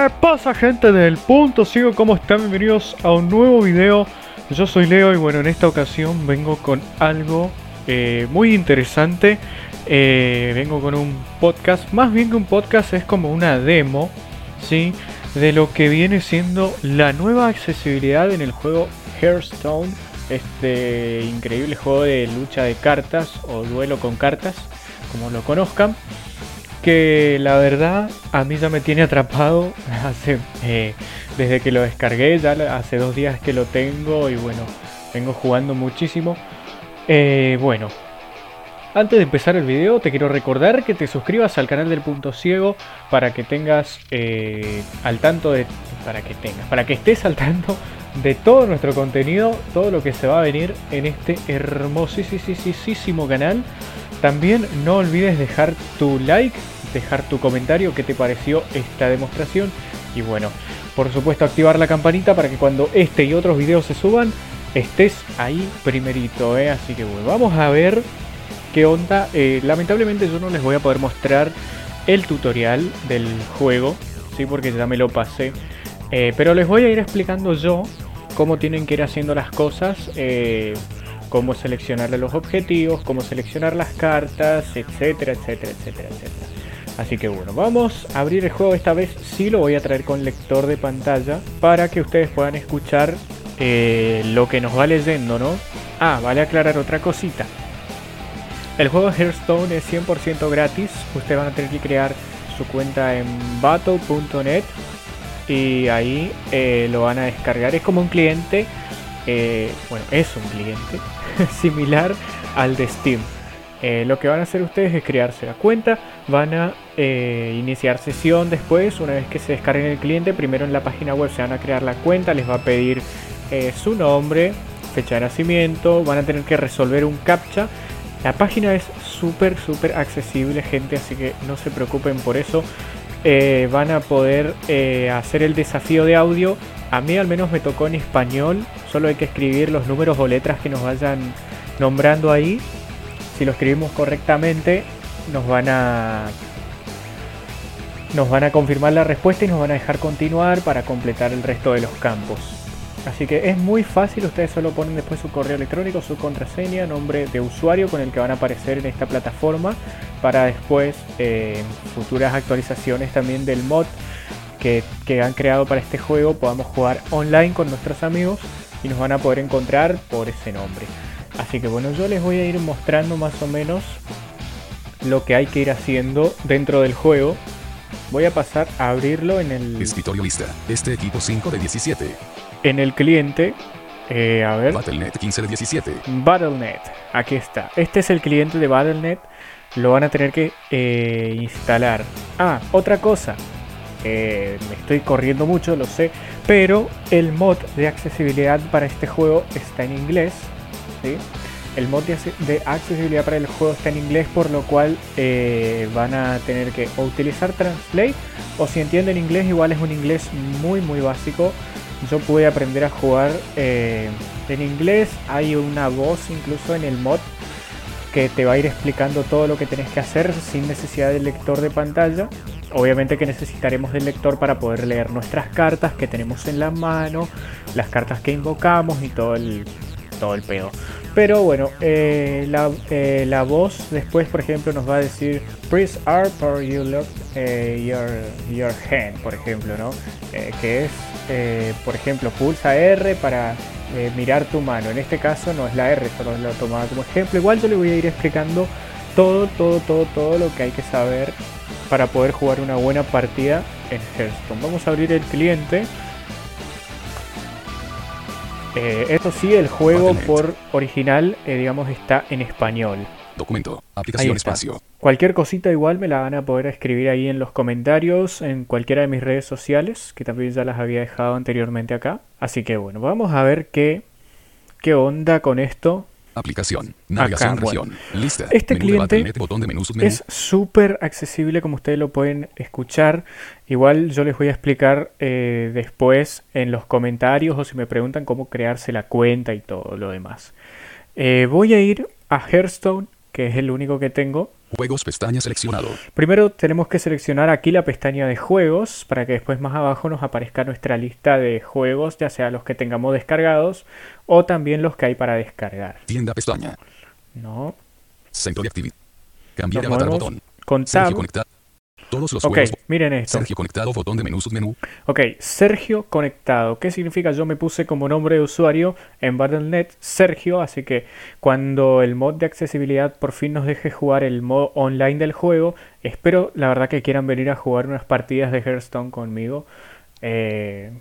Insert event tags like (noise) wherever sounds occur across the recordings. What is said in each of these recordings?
¿Qué pasa gente del punto sigo? ¿Cómo están? Bienvenidos a un nuevo video. Yo soy Leo y bueno, en esta ocasión vengo con algo eh, muy interesante. Eh, vengo con un podcast, más bien que un podcast es como una demo, ¿sí? De lo que viene siendo la nueva accesibilidad en el juego Hearthstone. Este increíble juego de lucha de cartas o duelo con cartas, como lo conozcan que la verdad a mí ya me tiene atrapado (laughs) eh, desde que lo descargué, ya hace dos días que lo tengo y bueno, vengo jugando muchísimo. Eh, bueno, antes de empezar el video te quiero recordar que te suscribas al canal del Punto Ciego para que tengas eh, al tanto de... para que tengas, para que estés al tanto de todo nuestro contenido, todo lo que se va a venir en este hermosísimo canal. También no olvides dejar tu like, dejar tu comentario, qué te pareció esta demostración. Y bueno, por supuesto activar la campanita para que cuando este y otros videos se suban, estés ahí primerito. ¿eh? Así que bueno, vamos a ver qué onda. Eh, lamentablemente yo no les voy a poder mostrar el tutorial del juego, ¿sí? porque ya me lo pasé. Eh, pero les voy a ir explicando yo cómo tienen que ir haciendo las cosas cómo seleccionar los objetivos, cómo seleccionar las cartas, etcétera, etcétera, etcétera, etcétera. Así que bueno, vamos a abrir el juego. Esta vez sí lo voy a traer con lector de pantalla para que ustedes puedan escuchar eh, lo que nos va leyendo, ¿no? Ah, vale aclarar otra cosita. El juego Hearthstone es 100% gratis. Ustedes van a tener que crear su cuenta en battle.net y ahí eh, lo van a descargar. Es como un cliente, eh, bueno, es un cliente (laughs) similar al de Steam. Eh, lo que van a hacer ustedes es crearse la cuenta, van a eh, iniciar sesión después, una vez que se descarguen el cliente, primero en la página web se van a crear la cuenta, les va a pedir eh, su nombre, fecha de nacimiento, van a tener que resolver un captcha. La página es súper, súper accesible, gente, así que no se preocupen por eso. van a poder hacer el desafío de audio. A mí al menos me tocó en español, solo hay que escribir los números o letras que nos vayan nombrando ahí. Si lo escribimos correctamente, nos van a nos van a confirmar la respuesta y nos van a dejar continuar para completar el resto de los campos. Así que es muy fácil, ustedes solo ponen después su correo electrónico, su contraseña, nombre de usuario con el que van a aparecer en esta plataforma para después eh, futuras actualizaciones también del mod que, que han creado para este juego podamos jugar online con nuestros amigos y nos van a poder encontrar por ese nombre. Así que bueno, yo les voy a ir mostrando más o menos lo que hay que ir haciendo dentro del juego. Voy a pasar a abrirlo en el... Escritorio lista. Este equipo 5 de 17. En el cliente. Eh, a ver. Battle.net 15 de 17. Battle.net. Aquí está. Este es el cliente de Battle.net. Lo van a tener que eh, instalar. Ah, otra cosa. Me estoy corriendo mucho, lo sé. Pero el mod de accesibilidad para este juego está en inglés. El mod de accesibilidad para el juego está en inglés, por lo cual eh, van a tener que utilizar Translate o si entienden inglés, igual es un inglés muy muy básico. Yo pude aprender a jugar eh, en inglés, hay una voz incluso en el mod que te va a ir explicando todo lo que tenés que hacer sin necesidad del lector de pantalla. Obviamente que necesitaremos del lector para poder leer nuestras cartas que tenemos en la mano, las cartas que invocamos y todo el todo el pedo. Pero bueno, eh, la, eh, la, voz después, por ejemplo, nos va a decir Press R for you look eh, your, your hand, por ejemplo, ¿no? que es, por ejemplo, pulsa R para mirar tu mano. En este caso no es la R, solo lo tomaba como ejemplo. Igual yo le voy a ir explicando todo, todo, todo, todo lo que hay que saber para poder jugar una buena partida en Hearthstone. Vamos a abrir el cliente. Eh, esto sí, el juego por original, eh, digamos, está en español. Documento, aplicación, espacio. Cualquier cosita igual me la van a poder escribir ahí en los comentarios, en cualquiera de mis redes sociales, que también ya las había dejado anteriormente acá. Así que bueno, vamos a ver qué, qué onda con esto. Aplicación. Navegación región. Lista. Este cliente es súper accesible como ustedes lo pueden escuchar. Igual yo les voy a explicar eh, después en los comentarios o si me preguntan cómo crearse la cuenta y todo lo demás. Eh, voy a ir a Hearthstone que es el único que tengo. Juegos pestaña seleccionado. Primero tenemos que seleccionar aquí la pestaña de juegos para que después más abajo nos aparezca nuestra lista de juegos, ya sea los que tengamos descargados o también los que hay para descargar. Tienda pestaña. No. Centro de actividad. Cambiar avatar botón. con tab. Todos los Ok, juegos. miren esto. Sergio conectado botón de menú submenú. Ok, Sergio conectado. ¿Qué significa? Yo me puse como nombre de usuario en Battle.net Sergio, así que cuando el mod de accesibilidad por fin nos deje jugar el modo online del juego, espero la verdad que quieran venir a jugar unas partidas de Hearthstone conmigo. Eh,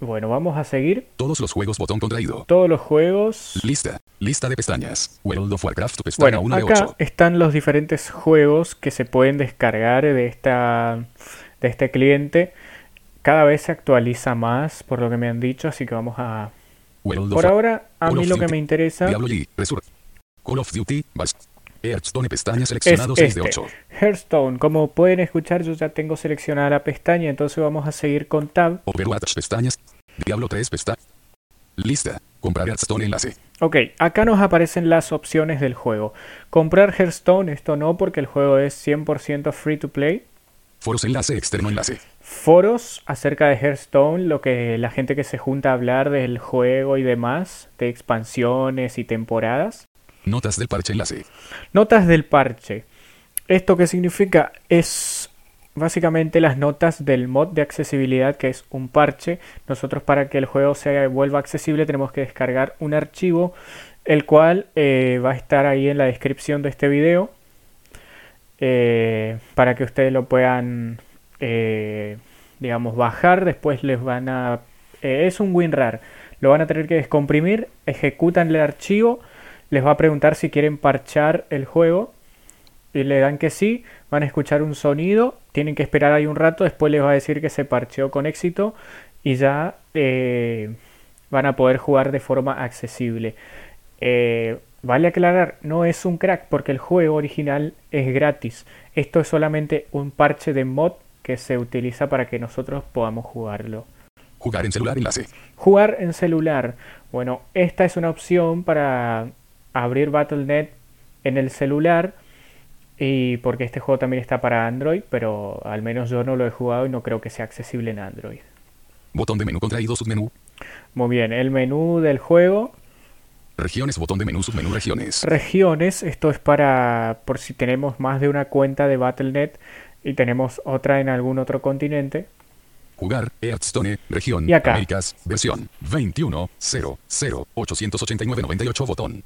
Bueno, vamos a seguir Todos los juegos botón contraído. todos los juegos. Lista. Lista de pestañas. World of Warcraft pestaña Bueno, 1 de acá 8. están los diferentes juegos que se pueden descargar de esta de este cliente. Cada vez se actualiza más, por lo que me han dicho, así que vamos a World Por ahora, a Call mí lo que me interesa Diablo Lee. Resur Call of Duty. Bast Hearthstone pestaña es seleccionado 6 de este. 8. Hearthstone. Como pueden escuchar, yo ya tengo seleccionada la pestaña, entonces vamos a seguir con Tab. Overwatch pestañas. Diablo 3 pestaña. Lista. Comprar Hearthstone enlace. Ok, acá nos aparecen las opciones del juego. Comprar Hearthstone, esto no, porque el juego es 100% free to play. Foros enlace externo enlace. Foros acerca de Hearthstone, lo que la gente que se junta a hablar del juego y demás, de expansiones y temporadas. Notas del parche enlace. Notas del parche. ¿Esto qué significa? Es básicamente las notas del mod de accesibilidad que es un parche. Nosotros para que el juego se vuelva accesible tenemos que descargar un archivo el cual eh, va a estar ahí en la descripción de este video eh, para que ustedes lo puedan eh, digamos bajar. Después les van a... es un WinRAR. Lo van a tener que descomprimir, ejecutan el archivo, les va a preguntar si quieren parchar el juego y le dan que sí, van a escuchar un sonido, tienen que esperar ahí un rato, después les va a decir que se parcheó con éxito y ya eh, van a poder jugar de forma accesible. Eh, vale aclarar, no es un crack porque el juego original es gratis. Esto es solamente un parche de mod que se utiliza para que nosotros podamos jugarlo. Jugar en celular enlace. Jugar en celular. Bueno, esta es una opción para abrir Battle.net en el celular. Y porque este juego también está para Android, pero al menos yo no lo he jugado y no creo que sea accesible en Android. Botón de menú contraído submenú. Muy bien, el menú del juego, Regiones botón de menú submenú regiones. regiones, esto es para por si tenemos más de una cuenta de Battle.net y tenemos otra en algún otro continente. Jugar Hearthstone región Y acá. Américas versión 21 0 0 889 98 botón.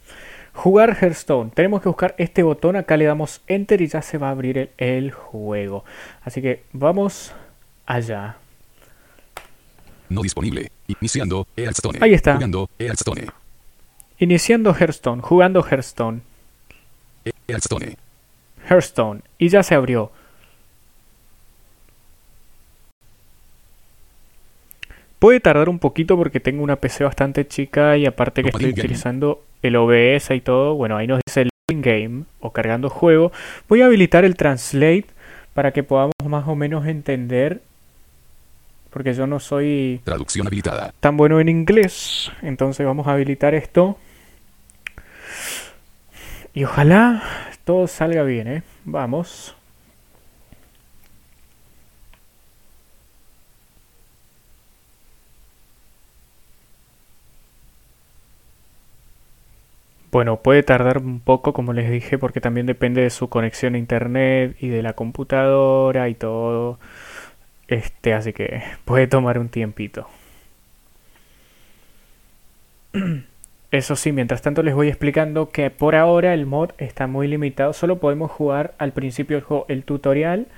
Jugar Hearthstone. Tenemos que buscar este botón. Acá le damos Enter y ya se va a abrir el, el juego. Así que vamos allá. No disponible. Iniciando Hearthstone. Ahí está. Jugando Hearthstone. Iniciando Hearthstone. Jugando Hearthstone. Hearthstone. Hearthstone. Y ya se abrió. Puede tardar un poquito porque tengo una PC bastante chica y aparte que estoy utilizando el OBS y todo. Bueno, ahí nos dice el game o cargando juego. Voy a habilitar el translate para que podamos más o menos entender. Porque yo no soy Traducción habilitada. tan bueno en inglés. Entonces vamos a habilitar esto. Y ojalá todo salga bien, ¿eh? Vamos. Bueno, puede tardar un poco, como les dije, porque también depende de su conexión a internet y de la computadora y todo. Este, así que (laughs) puede tomar un tiempito. (clears throat) Eso sí, mientras tanto les voy explicando que por ahora el mod está muy limitado. Solo podemos jugar al principio del juego el tutorial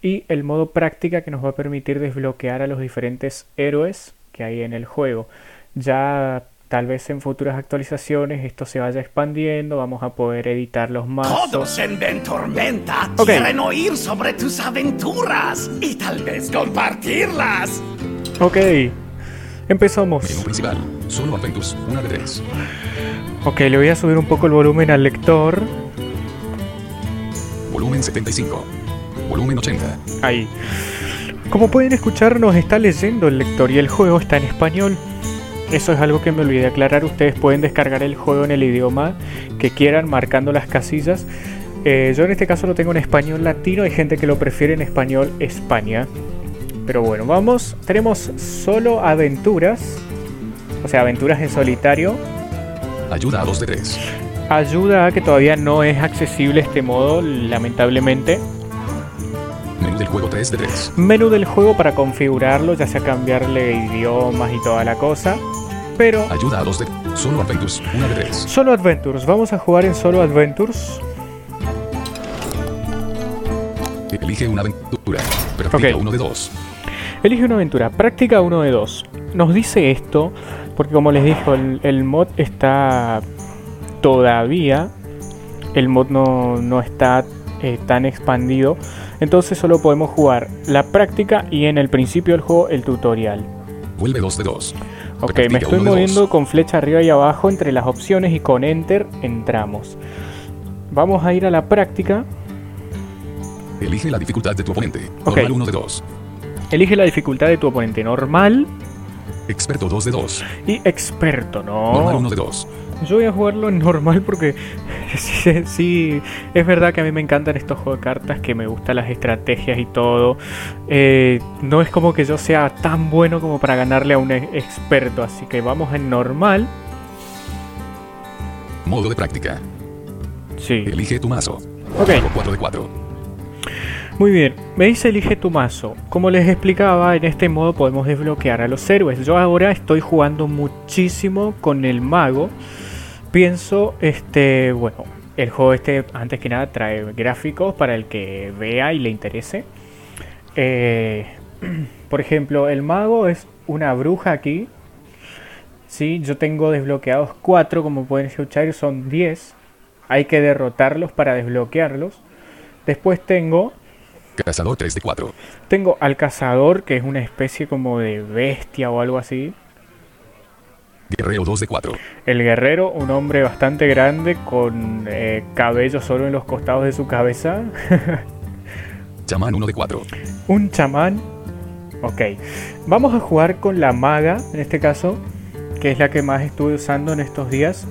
y el modo práctica que nos va a permitir desbloquear a los diferentes héroes que hay en el juego. Ya tal vez en futuras actualizaciones esto se vaya expandiendo, vamos a poder editar los mazos. Todos en Ventormenta Ok. quieren oír sobre tus aventuras y tal vez compartirlas. Ok, empezamos. Menú principal. Solo Adventures. Una de tres. Ok, le voy a subir un poco el volumen al lector. Volumen 75. Volumen 80. Ahí. Como pueden escuchar, nos está leyendo el lector y el juego está en español. Eso es algo que me olvidé aclarar. Ustedes pueden descargar el juego en el idioma que quieran, marcando las casillas. Eh, yo en este caso lo tengo en español latino, hay gente que lo prefiere en español España. Pero bueno, vamos. Tenemos solo aventuras. O sea, aventuras en solitario. Ayuda a 2 de 3. Ayuda a que todavía no es accesible este modo, lamentablemente. Menú del juego 3 de 3. Menú del juego para configurarlo, ya sea cambiarle idiomas y toda la cosa. Pero Ayuda a 2 de Solo Adventures 1 de 3. Solo Adventures, vamos a jugar en Solo Adventures. Elige una aventura. Practica Ok. 1 de 2. Elige una aventura, práctica uno de dos. Nos dice esto porque como les dijo, el, el mod está todavía, el mod no, no está eh, tan expandido, entonces solo podemos jugar la práctica y en el principio del juego el tutorial. Vuelve 2 de 2. Ok, me estoy moviendo con flecha arriba y abajo entre las opciones y con enter entramos. Vamos a ir a la práctica. Elige la dificultad de tu oponente. Ok. Normal 1 de 2. Elige la dificultad de tu oponente normal Experto 2 de 2. y experto, Normal ¿no? 1 de 2. Yo voy a jugarlo en normal porque (laughs) sí, sí, es verdad que a mí me encantan estos juegos de cartas, que me gustan las estrategias y todo. Eh, no es como que yo sea tan bueno como para ganarle a un experto, así que vamos en normal. Modo de práctica. Sí. Elige tu mazo. Ok. 4 de 4. Muy bien, me dice elige tu mazo. Como les explicaba, en este modo podemos desbloquear a los héroes. Yo ahora estoy jugando muchísimo con el mago. Pienso, este, bueno, el juego este antes que nada trae gráficos para el que vea y le interese. Eh, (clears throat) por ejemplo, el mago es una bruja aquí. Sí, yo tengo desbloqueados 4, como pueden escuchar, son 10. Hay que derrotarlos para desbloquearlos. Después tengo Cazador 3 de 4. tengo al cazador, que es una especie como de bestia o algo así. Guerrero 2 de 4. El guerrero, un hombre bastante grande con eh, cabello solo en los costados de su cabeza. (laughs) Chamán 1 de 4. un chamán. Ok. Vamos a jugar con la maga, en este caso, que es la que más estuve usando en estos días.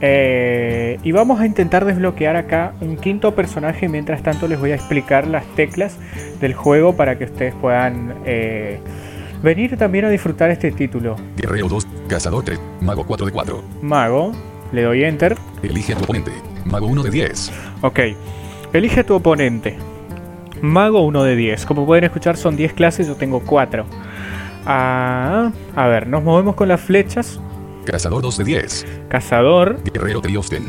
Eh, y vamos a intentar desbloquear acá un quinto personaje. Mientras tanto les voy a explicar las teclas del juego para que ustedes puedan eh, venir también a disfrutar este título. Guerrero 2. Cazador 3. Mago 4 de 4. Mago, le doy enter. Elige a tu oponente. Mago 1 de 10. Ok. Elige a tu oponente. Mago 1 de 10. Como pueden escuchar son 10 clases, yo tengo 4. Ah, a ver, nos movemos con las flechas. Cazador 2 de 10. Cazador, Guerrero Triosten.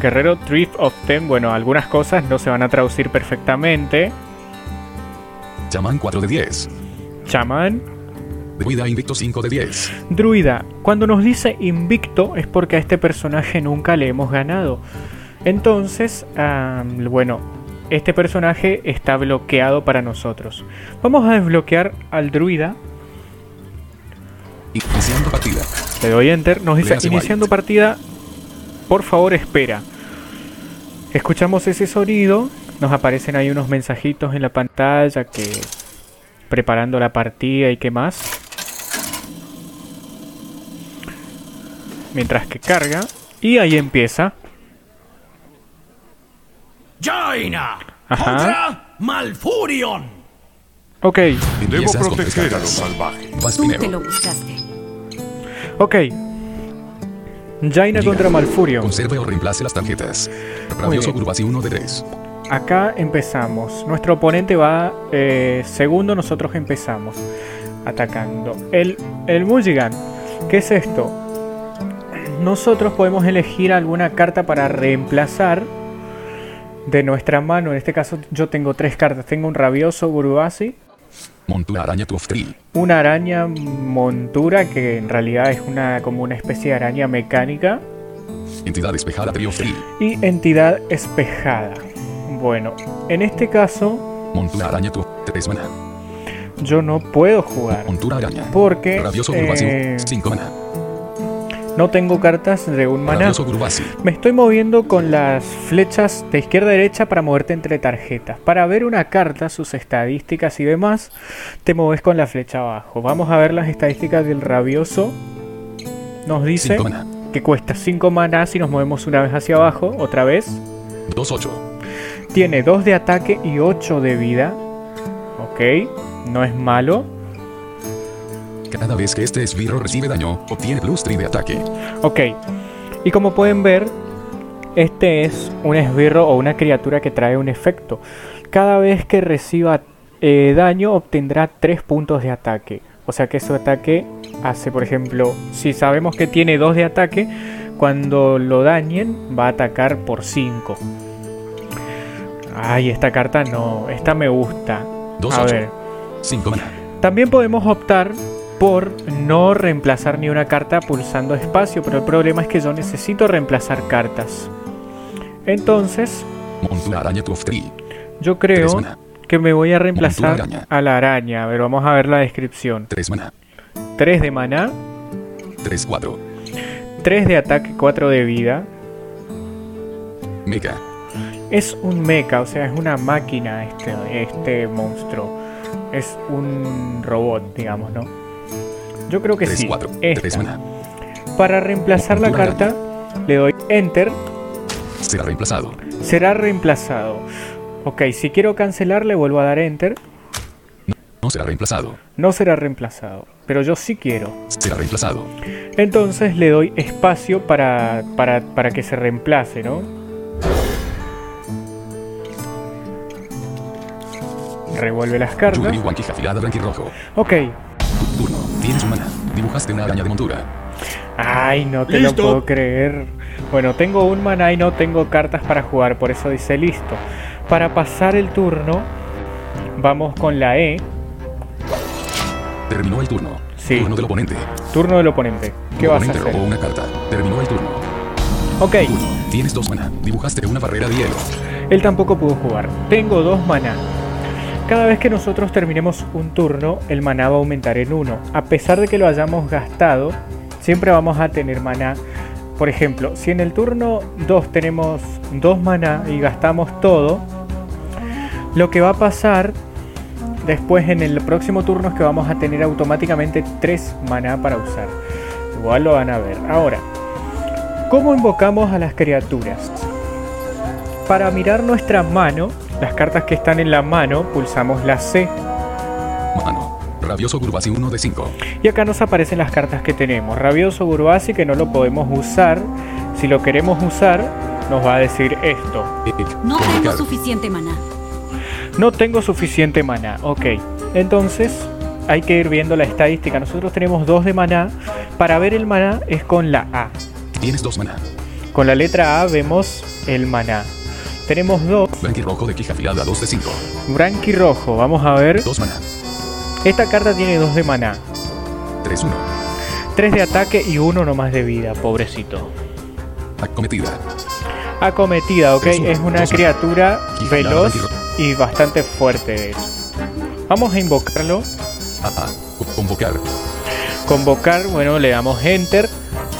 Guerrero Drift of Ten. Bueno, algunas cosas no se van a traducir perfectamente. Chamán 4 de 10. Chamán, Druida Invicto 5 de 10. Druida. Cuando nos dice invicto es porque a este personaje nunca le hemos ganado. Entonces, bueno, este personaje está bloqueado para nosotros. Vamos a desbloquear al druida. Iniciando partida. Le doy enter. Nos dice iniciando White. partida. Por favor, espera. Escuchamos ese sonido. Nos aparecen ahí unos mensajitos en la pantalla que preparando la partida y qué más. Mientras que carga. Y ahí empieza. Jaina Ajá. contra Malfurion. Ok, Debo proteger a los salvajes. Vas Tú te lo buscaste. ok. Jaina contra Malfurion. Conserve o reemplace las tarjetas. Rabioso. Gurbasi 1 de 3. Acá empezamos. Nuestro oponente va eh, segundo, nosotros empezamos atacando. El, el Mulligan, ¿qué es esto? Nosotros podemos elegir alguna carta para reemplazar de nuestra mano. En este caso yo tengo tres cartas. Tengo un rabioso Gurubasi, Montura Araña una araña montura que en realidad es una como una especie de araña mecánica Entidad despejada Triofri. y entidad espejada. Bueno, en este caso Montura Araña tu 3 mana. yo no puedo jugar Montura Araña. porque Rabioso eh, 5 mana. no tengo cartas de un maná. Me estoy moviendo con las flechas de izquierda a derecha para moverte entre tarjetas. Para ver una carta, sus estadísticas y demás, te mueves con la flecha abajo. Vamos a ver las estadísticas del rabioso nos dice 5 mana. que cuesta 5 maná si nos movemos una vez hacia abajo, otra vez. 2, 8. Tiene 2 de ataque y 8 de vida. Ok, no es malo. Cada vez que este esbirro recibe daño, obtiene plus 3 de ataque. Ok, y como pueden ver, este es un esbirro o una criatura que trae un efecto. Cada vez que reciba eh, daño obtendrá 3 puntos de ataque. O sea que su ataque hace, por ejemplo, si sabemos que tiene 2 de ataque, cuando lo dañen va a atacar por 5. Ay, esta carta no, esta me gusta. 2, A 8. ver, 5 mana. también podemos optar por no reemplazar ni una carta pulsando espacio, pero el problema es que yo necesito reemplazar cartas. Entonces, yo creo que me voy a reemplazar a la araña. A ver, vamos a ver la descripción. 3 mana. 3 de maná, 3, 4. 3 de ataque, 4 de vida. Mecha. Es un mecha, o sea, es una máquina este, este monstruo. Es un robot, digamos, ¿no? Yo creo que 3, sí. 4. esta. 3 mana. Para reemplazar la carta, le doy Enter. Será reemplazado. Será reemplazado. Ok, si quiero cancelar, le vuelvo a dar Enter. No será reemplazado. No será reemplazado. Pero yo sí quiero. Será reemplazado. Entonces le doy espacio para, para, para que se reemplace, ¿no? Revuelve las cartas. Blanquirrojo. Ok. Tu turno. Tienes un mana. Dibujaste una araña de montura. Ay, no te Listo. lo puedo creer. Bueno, tengo un mana y no tengo cartas para jugar, por eso dice listo. Para pasar el turno, vamos con la E. Terminó el turno. Sí. Turno del oponente. Turno del oponente. ¿Qué vas a hacer? robó una carta. Terminó el turno. Ok, Turno. Tienes dos mana. Dibujaste una barrera de hielo. él tampoco pudo jugar. Tengo dos maná. Cada vez que nosotros terminemos un turno, el maná va a aumentar en uno. A pesar de que lo hayamos gastado, siempre vamos a tener maná. Por ejemplo, si en el turno 2 tenemos dos maná y gastamos todo, lo que va a pasar después en el próximo turno es que vamos a tener automáticamente 3 maná para usar. Igual lo van a ver. Ahora, ¿cómo invocamos a las criaturas? Para mirar nuestra mano, las cartas que están en la mano, pulsamos la C Mano. Rabioso Gurbasi 1 de 5. y acá nos aparecen las cartas que tenemos. Rabioso Gurbasi que no lo podemos usar. Si lo queremos usar, nos va a decir esto. No tengo suficiente maná. No tengo suficiente maná. Ok. Entonces hay que ir viendo la estadística. Nosotros tenemos dos de maná. Para ver el maná es con la A. Tienes dos mana. Con la letra A vemos el maná. Tenemos dos. Blanquirrojo de quija afilada 2 de 5. Branqui rojo. Vamos a ver. Dos mana. Esta carta tiene dos de maná. 3, 1. 3 de ataque y uno nomás de vida, pobrecito. Acometida. Acometida, ok, Tres, uno, es una dos, uno. criatura Y veloz y bastante fuerte de hecho. Vamos a invocarlo. A, a. Co- Convocar. Convocar, bueno, le damos enter.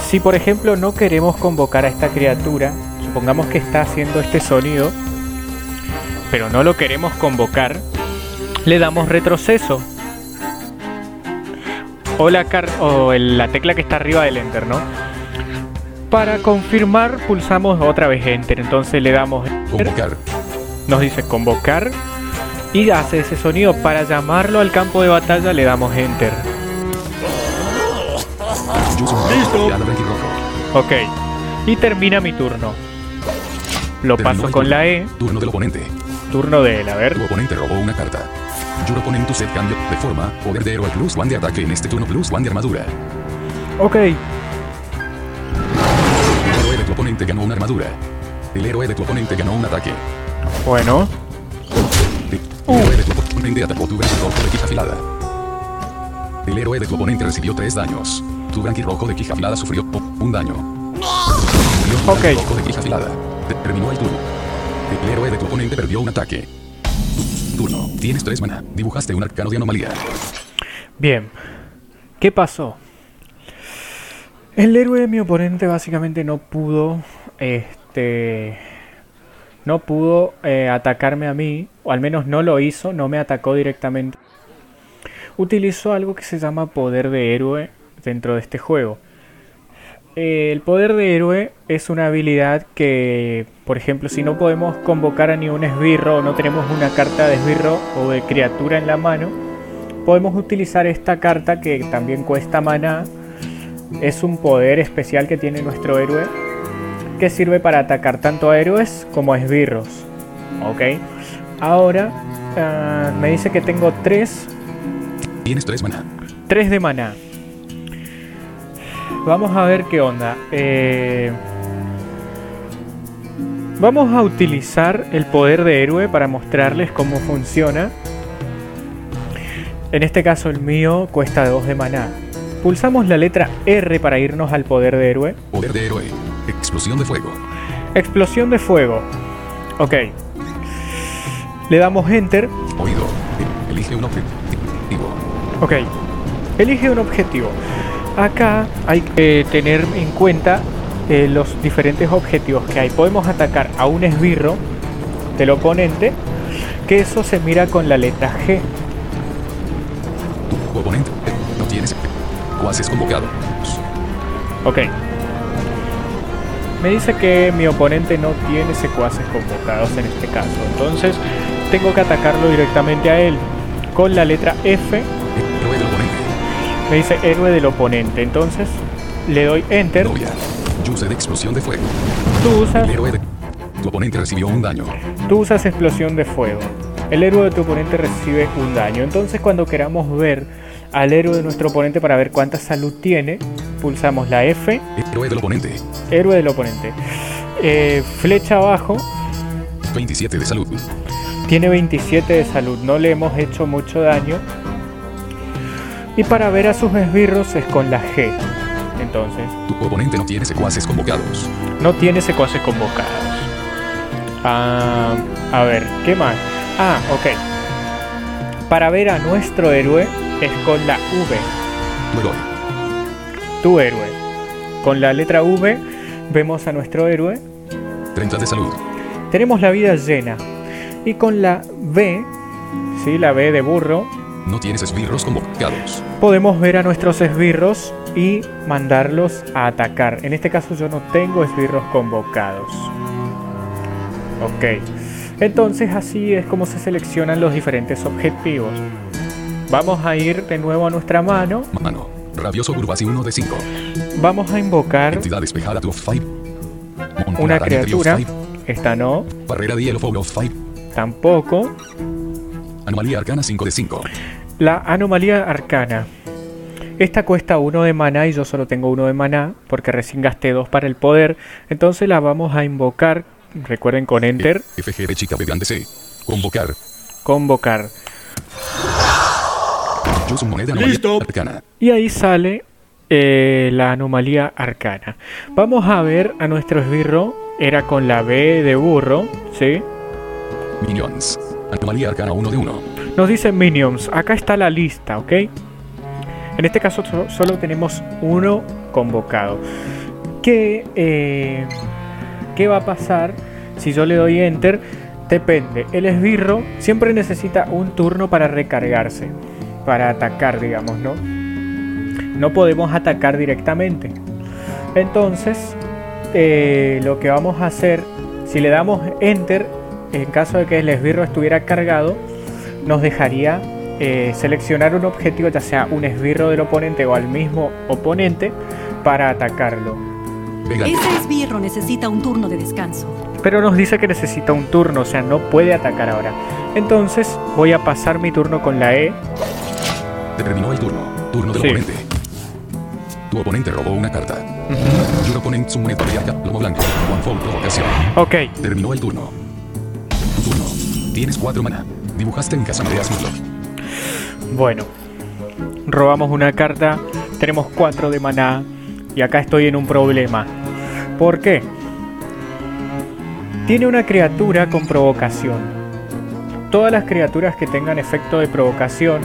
Si por ejemplo no queremos convocar a esta criatura, supongamos que está haciendo este sonido, pero no lo queremos convocar, le damos retroceso. O la, car- o el- la tecla que está arriba del enter, ¿no? Para confirmar pulsamos otra vez enter, entonces le damos enter, Convocar. nos dice convocar y hace ese sonido. Para llamarlo al campo de batalla le damos enter. Blanquirrojo. Ok. Y termina mi turno. Lo paso con turno. la E. Turno del oponente. Turno de él, a Tu ver. oponente robó una carta. Your opponent set cambio de forma. Poder de héroe plus 1 de ataque en este turno plus 1 de armadura. Ok. El héroe de tu oponente ganó una armadura. El héroe de tu oponente ganó un ataque. Bueno. El héroe de tu oponente atacó tu rojo de quija afilada. El héroe de tu oponente recibió 3 daños. Tu rojo de quija afilada sufrió un daño. Tu Ok. rojo de quija afilada. Te- Terminó el turno. El héroe de tu oponente perdió un ataque. Turno. Tienes 3 mana. Dibujaste un arcano de anomalía. Bien. ¿Qué pasó? El héroe de mi oponente básicamente no pudo. Este. No pudo eh, atacarme a mí. O al menos no lo hizo. No me atacó directamente. Utilizó algo que se llama poder de héroe dentro de este juego. El poder de héroe es una habilidad que, por ejemplo, si no podemos convocar a ni un esbirro o no tenemos una carta de esbirro o de criatura en la mano, podemos utilizar esta carta que también cuesta maná. Es un poder especial que tiene nuestro héroe que sirve para atacar tanto a héroes como a esbirros. Ok. Ahora ah, me dice que tengo 3 Tienes tres maná. 3 de maná. Vamos a ver qué onda. Eh, vamos a utilizar el poder de héroe para mostrarles cómo funciona. En este caso el mío cuesta 2 de maná. Pulsamos la letra R para irnos al poder de héroe. Poder de héroe. Explosión de fuego. Explosión de fuego. Ok. Le damos enter. Oído. Elige un objetivo. Ok. Elige un objetivo. Acá hay que tener en cuenta eh, los diferentes objetivos que hay. Podemos atacar a un esbirro del oponente, que eso se mira con la letra G. Tu oponente no tienes cuases convocados. Ok. Me dice que mi oponente no tiene secuaces convocados en este caso. Entonces tengo que atacarlo directamente a él. Con la letra F. me dice héroe del oponente. Entonces le doy enter. Novia. User de explosión de fuego. Tú usas, El héroe de tu oponente recibió un daño. tú usas explosión de fuego. El héroe de tu oponente recibe un daño. Entonces cuando queramos ver al héroe de nuestro oponente para ver cuánta salud tiene, pulsamos la F, Héroe del oponente. héroe del oponente. Eh, flecha abajo, 27 de salud. Tiene 27 de salud, no le hemos hecho mucho daño. Y para ver a sus esbirros es con la G. Entonces, Tu oponente no tiene secuaces convocados. no tiene secuaces convocados. Ah, a ver, ¿qué más? Ah, ok. Para ver a nuestro héroe es con la V, Tu héroe. tu héroe. Con la letra V vemos a nuestro héroe. 30 de salud. Tenemos la vida llena. Y con la B, ¿sí? la B de burro, No tienes esbirros convocados. podemos ver a nuestros esbirros y mandarlos a atacar. En este caso yo no tengo esbirros convocados. Ok. Entonces así es como se seleccionan los diferentes objetivos. Vamos a ir de nuevo a nuestra mano. Mano. Rabioso Burbasi 1 de 5. Vamos a invocar Entidad despejada of 5. una criatura. Esta no, Barrera de hielo of 5. tampoco. Anomalía arcana 5 de 5. La anomalía arcana. Esta cuesta uno de maná y yo solo tengo uno de maná porque recién gasté dos para el poder. Entonces la vamos a invocar. Recuerden con enter, FG de chica grande C. Convocar. convocar. Yo su moneda anomalía Listo. arcana. Y ahí sale eh, la anomalía arcana. Vamos a ver a nuestro esbirro. Era con la B de burro, ¿sí? Minions. Anomalía arcana 1 de 1. Nos dice Minions. Acá está la lista, ¿ok? En este caso so- solo tenemos uno convocado. ¿Qué, eh, ¿Qué va a pasar si yo le doy Enter? Depende. El esbirro siempre necesita un turno para recargarse. Para atacar, digamos, ¿no? No podemos atacar directamente. Entonces, eh, lo que vamos a hacer, si le damos Enter, en caso de que el esbirro estuviera cargado, nos dejaría eh, seleccionar un objetivo, ya sea un esbirro del oponente o al mismo oponente, para atacarlo. Ese esbirro necesita un turno de descanso. Pero nos dice que necesita un turno, o sea, no puede atacar ahora. Entonces voy a pasar mi turno con la E. Terminó el turno. Turno del Sí. oponente. Tu oponente robó una carta. Your opponent summoned Patriarca, lomo blanco. One fold provocación. Ok, Terminó el turno. Tienes 4 mana. Dibujaste en casa Mareas Murloc. bueno. Robamos una carta, tenemos 4 de maná y acá estoy en un problema. ¿Por qué? Tiene una criatura con provocación. Todas las criaturas que tengan efecto de provocación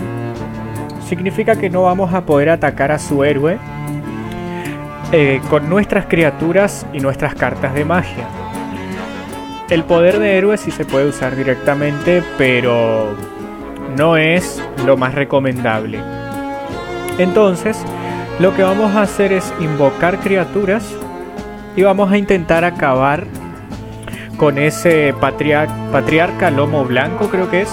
significa que no vamos a poder atacar a su héroe eh, con nuestras criaturas y nuestras cartas de magia. El poder de héroe sí se puede usar directamente, pero no es lo más recomendable. Entonces, lo que vamos a hacer es invocar criaturas y vamos a intentar acabar con ese patriar- patriarca lomo blanco, creo que es,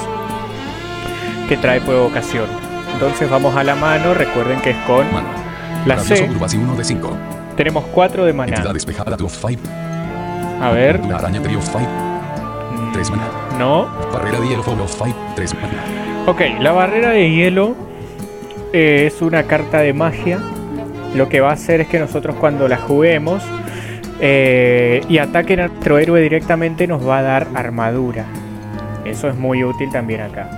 que trae provocación. Entonces vamos a la mano, recuerden que es con Mano. la C. Gurbasi 1 de 5. Tenemos 4 de maná. Entidad despejada de of 5. A ver, La araña de of 5. 3 maná. no. Barrera de hielo of 5. 3 maná. Ok, la barrera de hielo eh, es una carta de magia. Lo que va a hacer es que nosotros cuando la juguemos eh, y ataquen a nuestro héroe directamente nos va a dar armadura. Eso es muy útil también acá.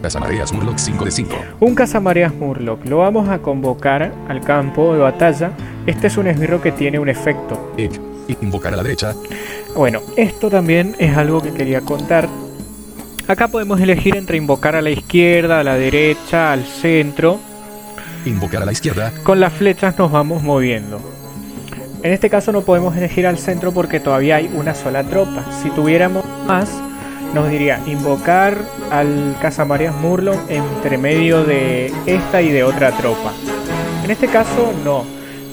Casamareas Murloc 5 de 5. Un cazamareas Murloc. Lo vamos a convocar al campo de batalla. Este es un esbirro que tiene un efecto. Invocar a la derecha. Bueno, esto también es algo que quería contar. Acá podemos elegir entre invocar a la izquierda, a la derecha, al centro. Invocar a la izquierda. Con las flechas nos vamos moviendo. En este caso no podemos elegir al centro porque todavía hay una sola tropa. Si tuviéramos más, nos diría invocar al Cazamarías Murloc entre medio de esta y de otra tropa. En este caso no.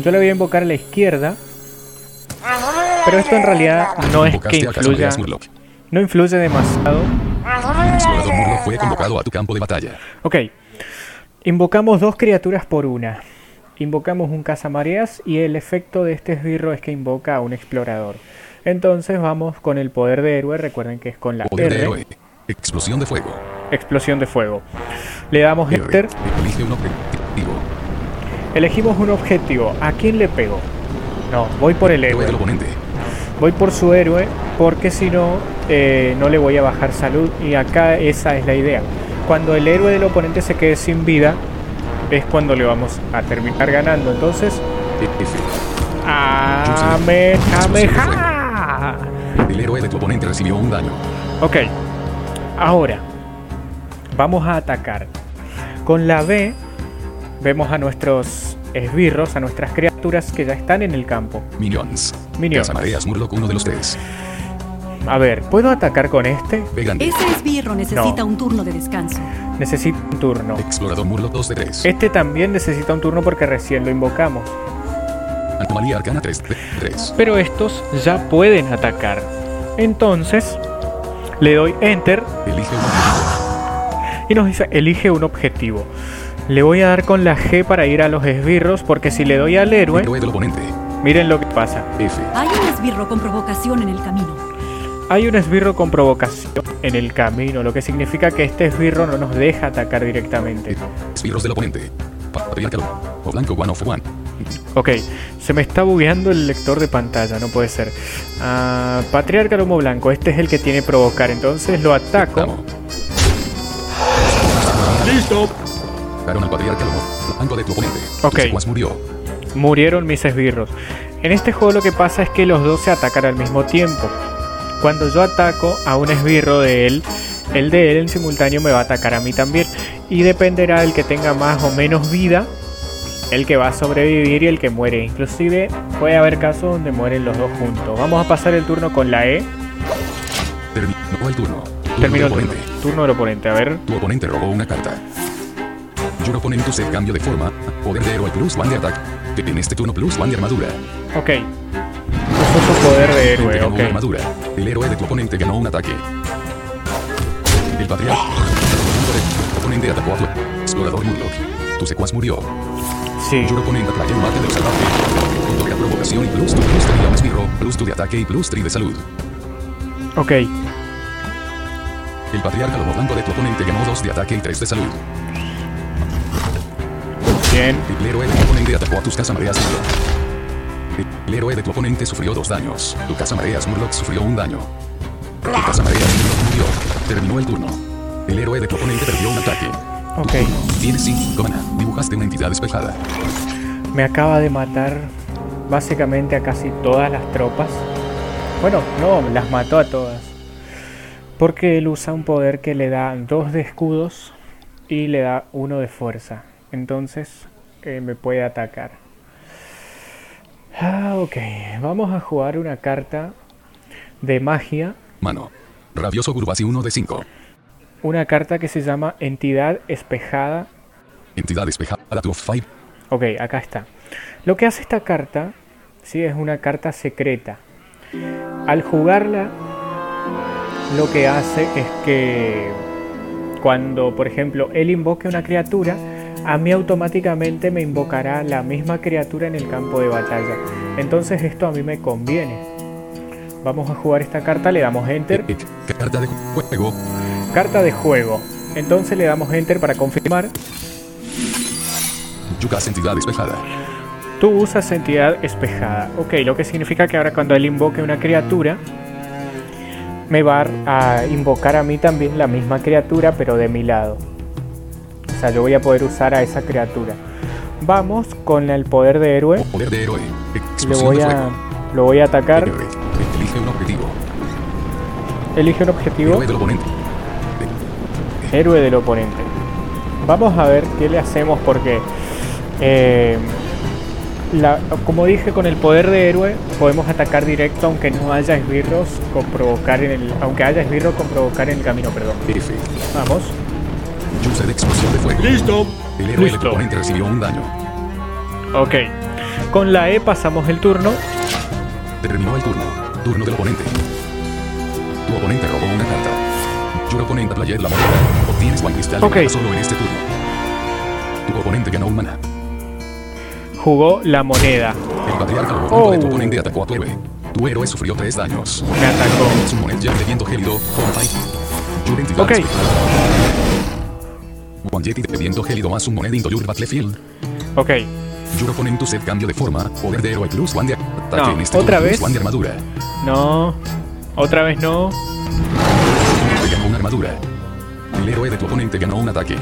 Yo le voy a invocar a la izquierda. Pero esto en realidad no es que influya, no influye demasiado. Un explorador Murloc fue convocado a tu campo de batalla. Ok. Invocamos dos criaturas por una. Invocamos un cazamareas y el efecto de este esbirro es que invoca a un explorador. Entonces vamos con el poder de héroe, recuerden que es con la Poder de R, héroe. Explosión de fuego. explosión de fuego. Le damos Héroe. enter, Elige un objetivo. elegimos un objetivo. ¿A quién le pego? No, voy por el Héroe. Voy por su héroe porque si no, eh, no le voy a bajar salud. Y acá esa es la idea. Cuando el héroe del oponente se quede sin vida, es cuando le vamos a terminar ganando. Entonces, F. Kamehameha. El héroe de tu oponente recibió un daño. Ok, ahora vamos a atacar. Con la B vemos a nuestros esbirros, a nuestras criaturas que ya están en el campo. Minions. Minions. Casamareas Murloc uno de los tres. A ver, ¿puedo atacar con este? Grande. Ese esbirro necesita No. un turno de descanso. Necesito un turno. Explorador Murloc 2 de 3. Este también necesita un turno porque recién lo invocamos. Anomalía Arcana 3 de 3. Pero estos ya pueden atacar. Entonces, le doy Enter Elige un objetivo. y nos dice elige un objetivo. Le voy a dar con la G para ir a los esbirros porque si le doy al héroe, Héroe del oponente. miren lo que pasa. F. Hay un esbirro con provocación en el camino. Hay un esbirro con provocación en el camino, lo que significa que este esbirro no nos deja atacar directamente. Esbirros del oponente. O blanco one of one. Ok, se me está bugueando el lector de pantalla, no puede ser. Ah, Patriarca Lomo Blanco, este es el que tiene provocar, entonces lo ataco. ¡Listo! Al patriarcalo. Blanco de tu oponente. Ok. Murió. Murieron mis esbirros. En este juego lo que pasa es que los dos se atacan al mismo tiempo. Cuando yo ataco a un esbirro de él, el de él en simultáneo me va a atacar a mí también. Y dependerá el que tenga más o menos vida, el que va a sobrevivir y el que muere. Inclusive puede haber casos donde mueren los dos juntos. Vamos a pasar el turno con la E. Terminó el turno. Turno el turno. Turno del oponente. A ver. Tu oponente robó una carta. Your opponent use cambio de forma. Poder de héroe plus one de ataque. En este turno plus one de armadura. Ok. Uso su poder de héroe. ganó una Ok. armadura. El héroe de tu oponente ganó un ataque. El patriarca. Tu oponente atacó a tu explorador Murloc. Tu secuaz murió. Sí. Your opponent atrae un mate del salvaje. Punto de provocación y plus tu plus 3 de. Plus tu de ataque y plus 3 de salud. Ok. El patriarca lobo blanco de tu oponente ganó 2 de ataque y 3 de salud. Bien. El héroe de tu oponente atacó a tus casamareas Murloc. El héroe de tu oponente sufrió dos daños. Tu casamareas Murloc sufrió un daño. Tu casamareas Murloc murió. Terminó el turno. El héroe de tu oponente perdió un ataque. Ok. Tienes 5 mana. Dibujaste una entidad despejada. Me acaba de matar básicamente a casi todas las tropas. Bueno, no, las mató a todas. Porque él usa un poder que le da dos de escudos y le da uno de fuerza. Entonces eh, me puede atacar. Ah, ok. Vamos a jugar una carta de magia. Mano. Rabioso Gurbasi 1 de 5. Una carta que se llama Entidad Espejada. Entidad despejada to 5. Ok, acá está. Lo que hace esta carta, sí, es una carta secreta. Al jugarla, lo que hace es que cuando, por ejemplo, él invoque una criatura, a mí automáticamente me invocará la misma criatura en el campo de batalla. Entonces esto a mí me conviene. Vamos a jugar esta carta, le damos enter. Eh, Carta de juego. Carta de juego. Entonces le damos enter para confirmar. Yucas entidad despejada. Tú usas entidad espejada. Ok, lo que significa que ahora cuando él invoque una criatura, me va a invocar a mí también la misma criatura, pero de mi lado. O sea, yo voy a poder usar a esa criatura. Vamos con el poder de héroe. Poder de héroe. Le Explosión voy de a, fuego. lo voy a atacar. Elige un objetivo. Elige un objetivo. Héroe del oponente. héroe del oponente. Vamos a ver qué le hacemos porque, eh, la- como dije, con el poder de héroe podemos atacar directo aunque no haya esbirros con provocar en el, aunque haya esbirros con provocar en el camino, perdón. Vamos. User de explosión de fuego. ¡Listo! El héroe Listo. del oponente recibió un daño. Ok. Con la E pasamos el turno. Terminó el turno. Turno del oponente. Tu oponente robó una carta. Your oponente played la moneda. Obtienes one cristal Ok. de solo en este turno. Tu oponente ganó un mana. Jugó la moneda. El patriarca oponente de tu Oh. oponente atacó a tu héroe. Tu héroe sufrió tres daños. Me atacó. Su moneda de viento gélido. Con Ok. One Yeti de viento gélido más un moneda into your battlefield. Ok. Your oponente set cambio de forma. Poder de héroe plus one de ataque No, en este ¿otra vez? one de armadura. No. Otra vez no. Ganó una armadura. El héroe de tu oponente ganó un ataque.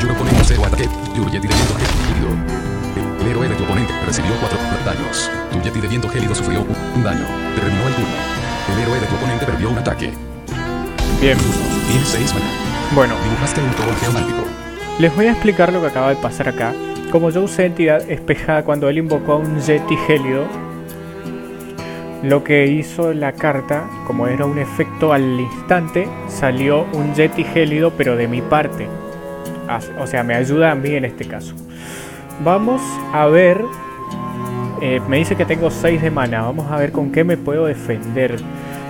Your oponente cero ataque. Your Yeti de viento gélido. El héroe de tu oponente recibió cuatro daños. Tu Yeti de viento gélido sufrió un daño. Terminó el turno. El héroe de tu oponente perdió un ataque. Bien. Bueno. Dibujaste un troll geomántico. Les voy a explicar lo que acaba de pasar acá. Como yo usé entidad espejada cuando él invocó a un Yeti gélido, lo que hizo la carta, como era un efecto al instante, salió un Yeti gélido pero de mi parte. O sea, me ayuda a mí en este caso. Vamos a ver. eh, me dice que tengo 6 de mana. Vamos a ver con qué me puedo defender.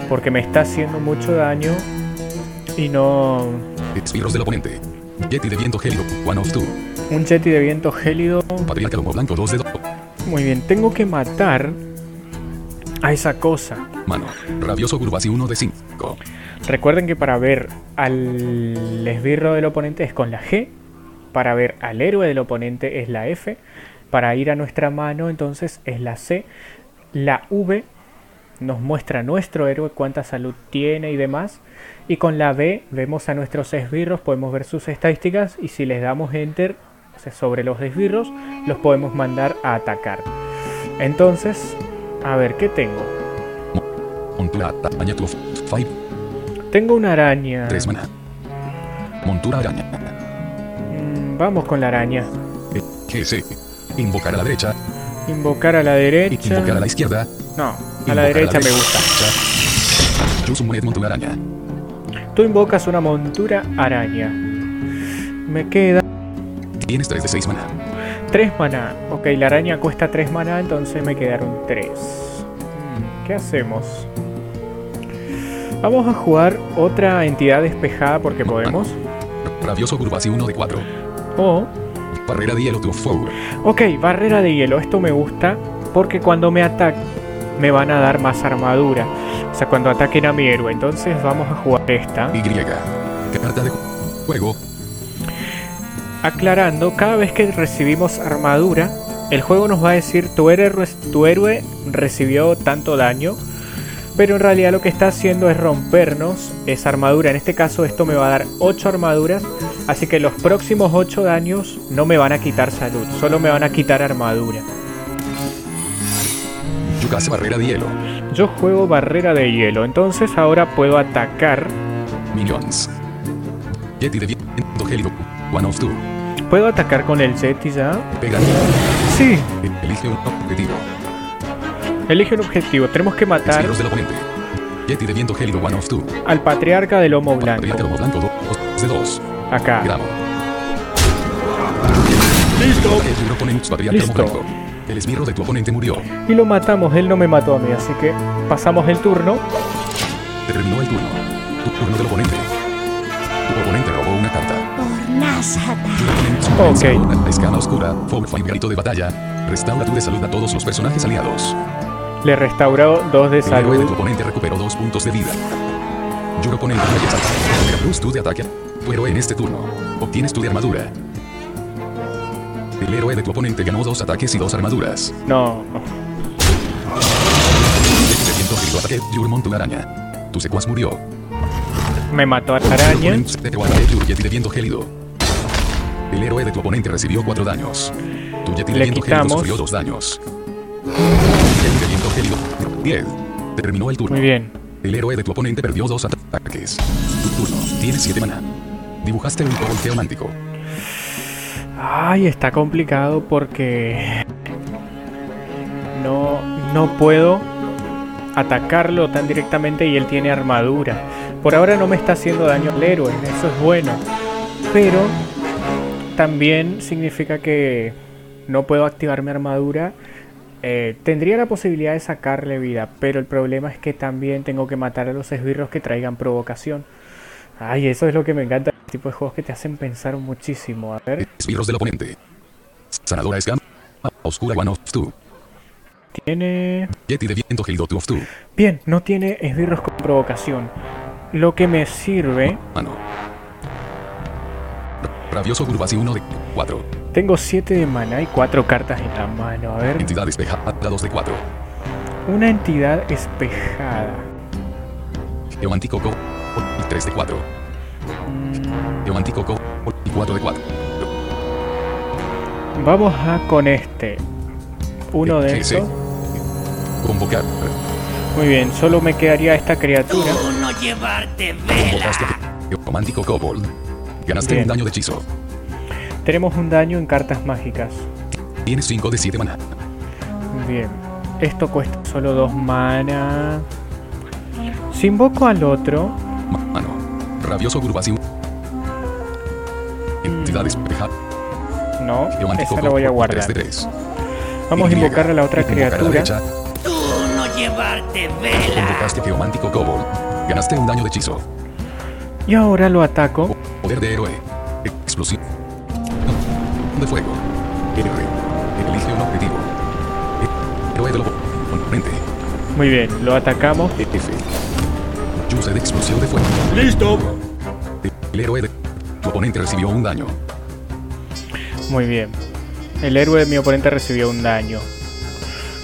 Porque me está haciendo mucho daño. Y no. Esbirros del oponente. Yeti de viento gélido. One of two. Un Yeti de viento gélido. Patriarca lomo blanco 2 de 2. Muy bien, tengo que matar a esa cosa. Mano. Rabioso Gurbasi 1 de 5. Recuerden que para ver al esbirro del oponente es con la G, para ver al héroe del oponente es la F, para ir a nuestra mano entonces es la C, la V nos muestra nuestro héroe cuánta salud tiene y demás, y con la B vemos a nuestros esbirros, podemos ver sus estadísticas y si les damos enter o sea, sobre los esbirros los podemos mandar a atacar. Entonces, a ver, ¿qué tengo? Montura araña tu 5. Tengo una araña. 3 mana. Montura araña. Mm, Vamos con la araña. GS. Invocar a la derecha. Invocar a la derecha. Invocar a la izquierda. No, a la derecha me gusta. un monet montura araña. Tú invocas una montura araña. Me queda Tienes 3 de 6 mana. 3 maná. Ok, la araña cuesta 3 maná, entonces me quedaron 3. ¿Qué hacemos? Vamos a jugar otra entidad despejada porque podemos. Rabioso Gurbasi 1 de 4. O, Barrera de hielo to four. ok, barrera de hielo. Esto me gusta porque cuando me ataquen me van a dar más armadura. O sea, cuando ataquen a mi héroe. Entonces vamos a jugar esta. Y. Carta de juego. Aclarando, cada vez que recibimos armadura, el juego nos va a decir tu héroe, tu héroe recibió tanto daño, pero en realidad lo que está haciendo es rompernos esa armadura. En este caso esto me va a dar 8 armaduras, así que los próximos 8 daños no me van a quitar salud, solo me van a quitar armadura. Yukase barrera de hielo. Yo juego barrera de hielo, entonces ahora puedo atacar. Minions. Yeti de viento gélido. One of two. ¿Puedo atacar con el Yeti ya? Pega. Sí. Elige un objetivo. Elige un objetivo, tenemos que matar del oponente. Yeti de viento gélido. One of two. al patriarca del lomo Patriarca blanco. lomo blanco 2 de 2. Acá. Gramo. Listo. Patriarca Listo. El esbirro de tu oponente murió. Y lo matamos, él no me mató a mí, así que pasamos el turno. Terminó el turno. Tu turno del oponente. Tu oponente robó una carta. Por Nazata. Tu oponente Ok. una escama oscura. Grito de batalla. Restaura tu de salud a todos los personajes aliados. Le restauró dos de El héroe de tu salud. oponente recuperó dos puntos de vida. Tu oponente plus tu de ataque. Tu héroe en este turno. Obtienes tu de armadura. El héroe de tu oponente ganó dos ataques y dos armaduras. No, De viento herido ataque. Yurmon tu araña. Tu secuaz murió. me mató a araña. gélido. El héroe de tu oponente recibió cuatro daños. Tu Yeti de Le viento quitamos. sufrió dos daños. Yeti gélido. 10. Terminó el turno. Muy bien. El héroe de tu oponente perdió dos ataques. Tu turno. Tienes 7 maná. Dibujaste un kobold geomántico. Ay, está complicado porque no, no puedo atacarlo tan directamente y él tiene armadura. Por ahora no me está haciendo daño al héroe, eso es bueno. Pero también significa que no puedo activar mi armadura. Eh, tendría la posibilidad de sacarle vida, pero el problema es que también tengo que matar a los esbirros que traigan provocación. Ay, eso es lo que me encanta, tipo de juegos que te hacen pensar muchísimo. A ver, Esbirros del oponente. Sanadora Scam. Oscura One of Two. tiene... Yeti de viento gélido Two of Two. Bien, no tiene esbirros con provocación. Lo que me sirve... Mano. Rabioso Gurbasi 1 de 4. Tengo 7 de mana y 4 cartas en la mano. A ver, Entidad despejada 2 de 4. una entidad espejada. Geomántico Co. 3 de 4. Geomántico Co. 4 de 4. Vamos a con este. Uno de estos. Convocar. Muy bien, solo me quedaría esta criatura. Tú no llevarte vela. Geomántico Kobold. Ganaste Bien. un daño de hechizo. Tenemos un daño en cartas mágicas. Tienes 5 de 7 maná. Bien. Esto cuesta solo 2 mana. Si invoco al otro, Mano. Rabioso Gurbasi. Entidad despejada. no, esa la voy a Kobold 3 guardar. de 3. Vamos a invocar a la otra criatura. Tú no llevarte vela. Convocaste Geomántico Kobold. Ganaste un daño de hechizo. Y ahora lo ataco. Poder de héroe. Explosión. De fuego. Héroe. Elige un objetivo. Héroe del oponente. Muy bien, lo atacamos. F. Use de explosión de fuego. Listo. El héroe de tu oponente recibió un daño. Muy bien. El héroe de mi oponente recibió un daño.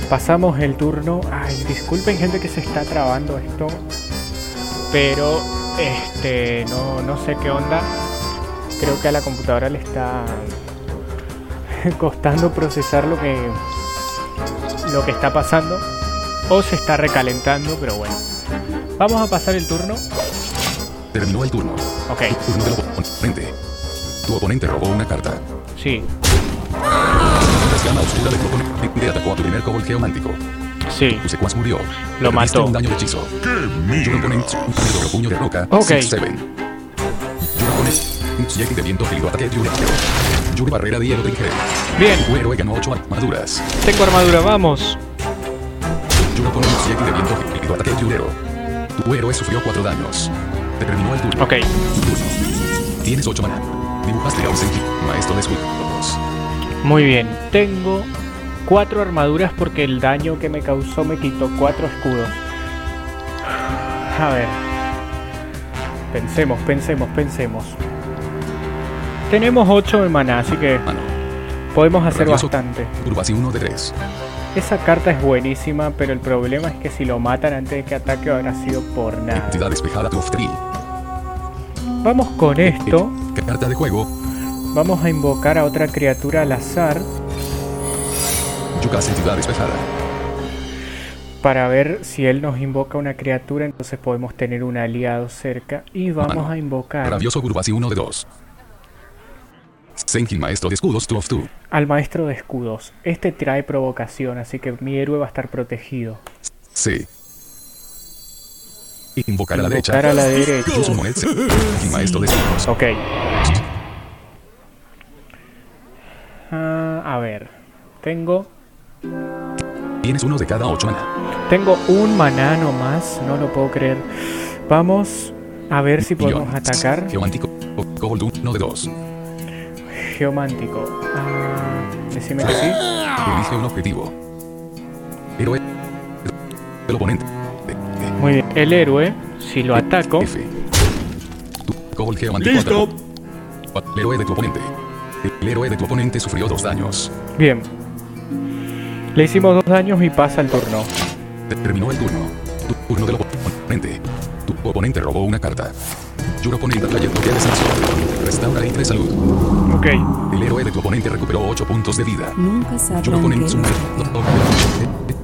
Pasamos el turno. Ay, disculpen gente que se está trabando esto. Pero este no, no sé qué onda. Creo que a la computadora le está (laughs) costando procesar lo que lo que está pasando. O se está recalentando, pero bueno. Vamos a pasar el turno. Terminó el turno. Ok, Turno del oponente. Tu oponente robó una carta. sí, La escama oscura de tu oponente atacó a tu primer kobold geomántico. sí. Tu secuaz murió. Lo mató. un daño de hechizo. Tu oponente un puño de roca. Ok. 6-7. Tu oponente Yeti de viento gélido ataque Yuri. Yuri barrera de hielo de Ingrid. Bien, Tu héroe ganó 8 armaduras. tengo armadura, vamos. Tu oponente Yeti de viento gélido ataque Yurero. Tu héroe sufrió 4 daños. Terminó el turno. Ok. Tienes 8 maná. Dibujaste a un Senki, maestro de escudos. muy bien. Tengo cuatro armaduras porque el daño que me causó me quitó cuatro escudos. A ver. Pensemos, pensemos, pensemos. Tenemos 8 de maná, así que Mano. podemos hacer Rabioso. bastante. Curvasi 1 de 3. Esa carta es buenísima, pero el problema es que si lo matan antes de que ataque habrá sido por nada. Entidad despejada tu of three. Vamos con esto. Carta de juego. Vamos a invocar a otra criatura al azar Yukas entidad despejada. para ver si él nos invoca una criatura, entonces podemos tener un aliado cerca. Y vamos Mano. a invocar Rabioso Curvasi 1 de 2. Senkin maestro de escudos tu of two. al maestro de escudos. Este trae provocación, así que mi héroe va a estar protegido. C. Invocar a la derecha. Invocar a la derecha. Yusumonet Senkin maestro de escudos. Ok. ver. Tengo. Tienes uno de cada ocho maná. Tengo un maná nomás. No lo puedo creer. Vamos a ver si podemos atacar. Geomántico. Kobold uno de dos. Geomántico. Ah, decime que sí. Elige un objetivo. Héroe. El oponente. Muy bien. El héroe, si lo ataco. F. Listo. El héroe de tu oponente. El héroe de tu oponente sufrió dos daños. Bien. Le hicimos dos daños y pasa el turno. Terminó el turno. Tu turno del oponente. Tu oponente robó una carta. Your opponent trayectoria de descenso. Restaura y de salud. Ok. El héroe de tu oponente recuperó 8 puntos de vida. Nunca Your sabrán opponent que sumó.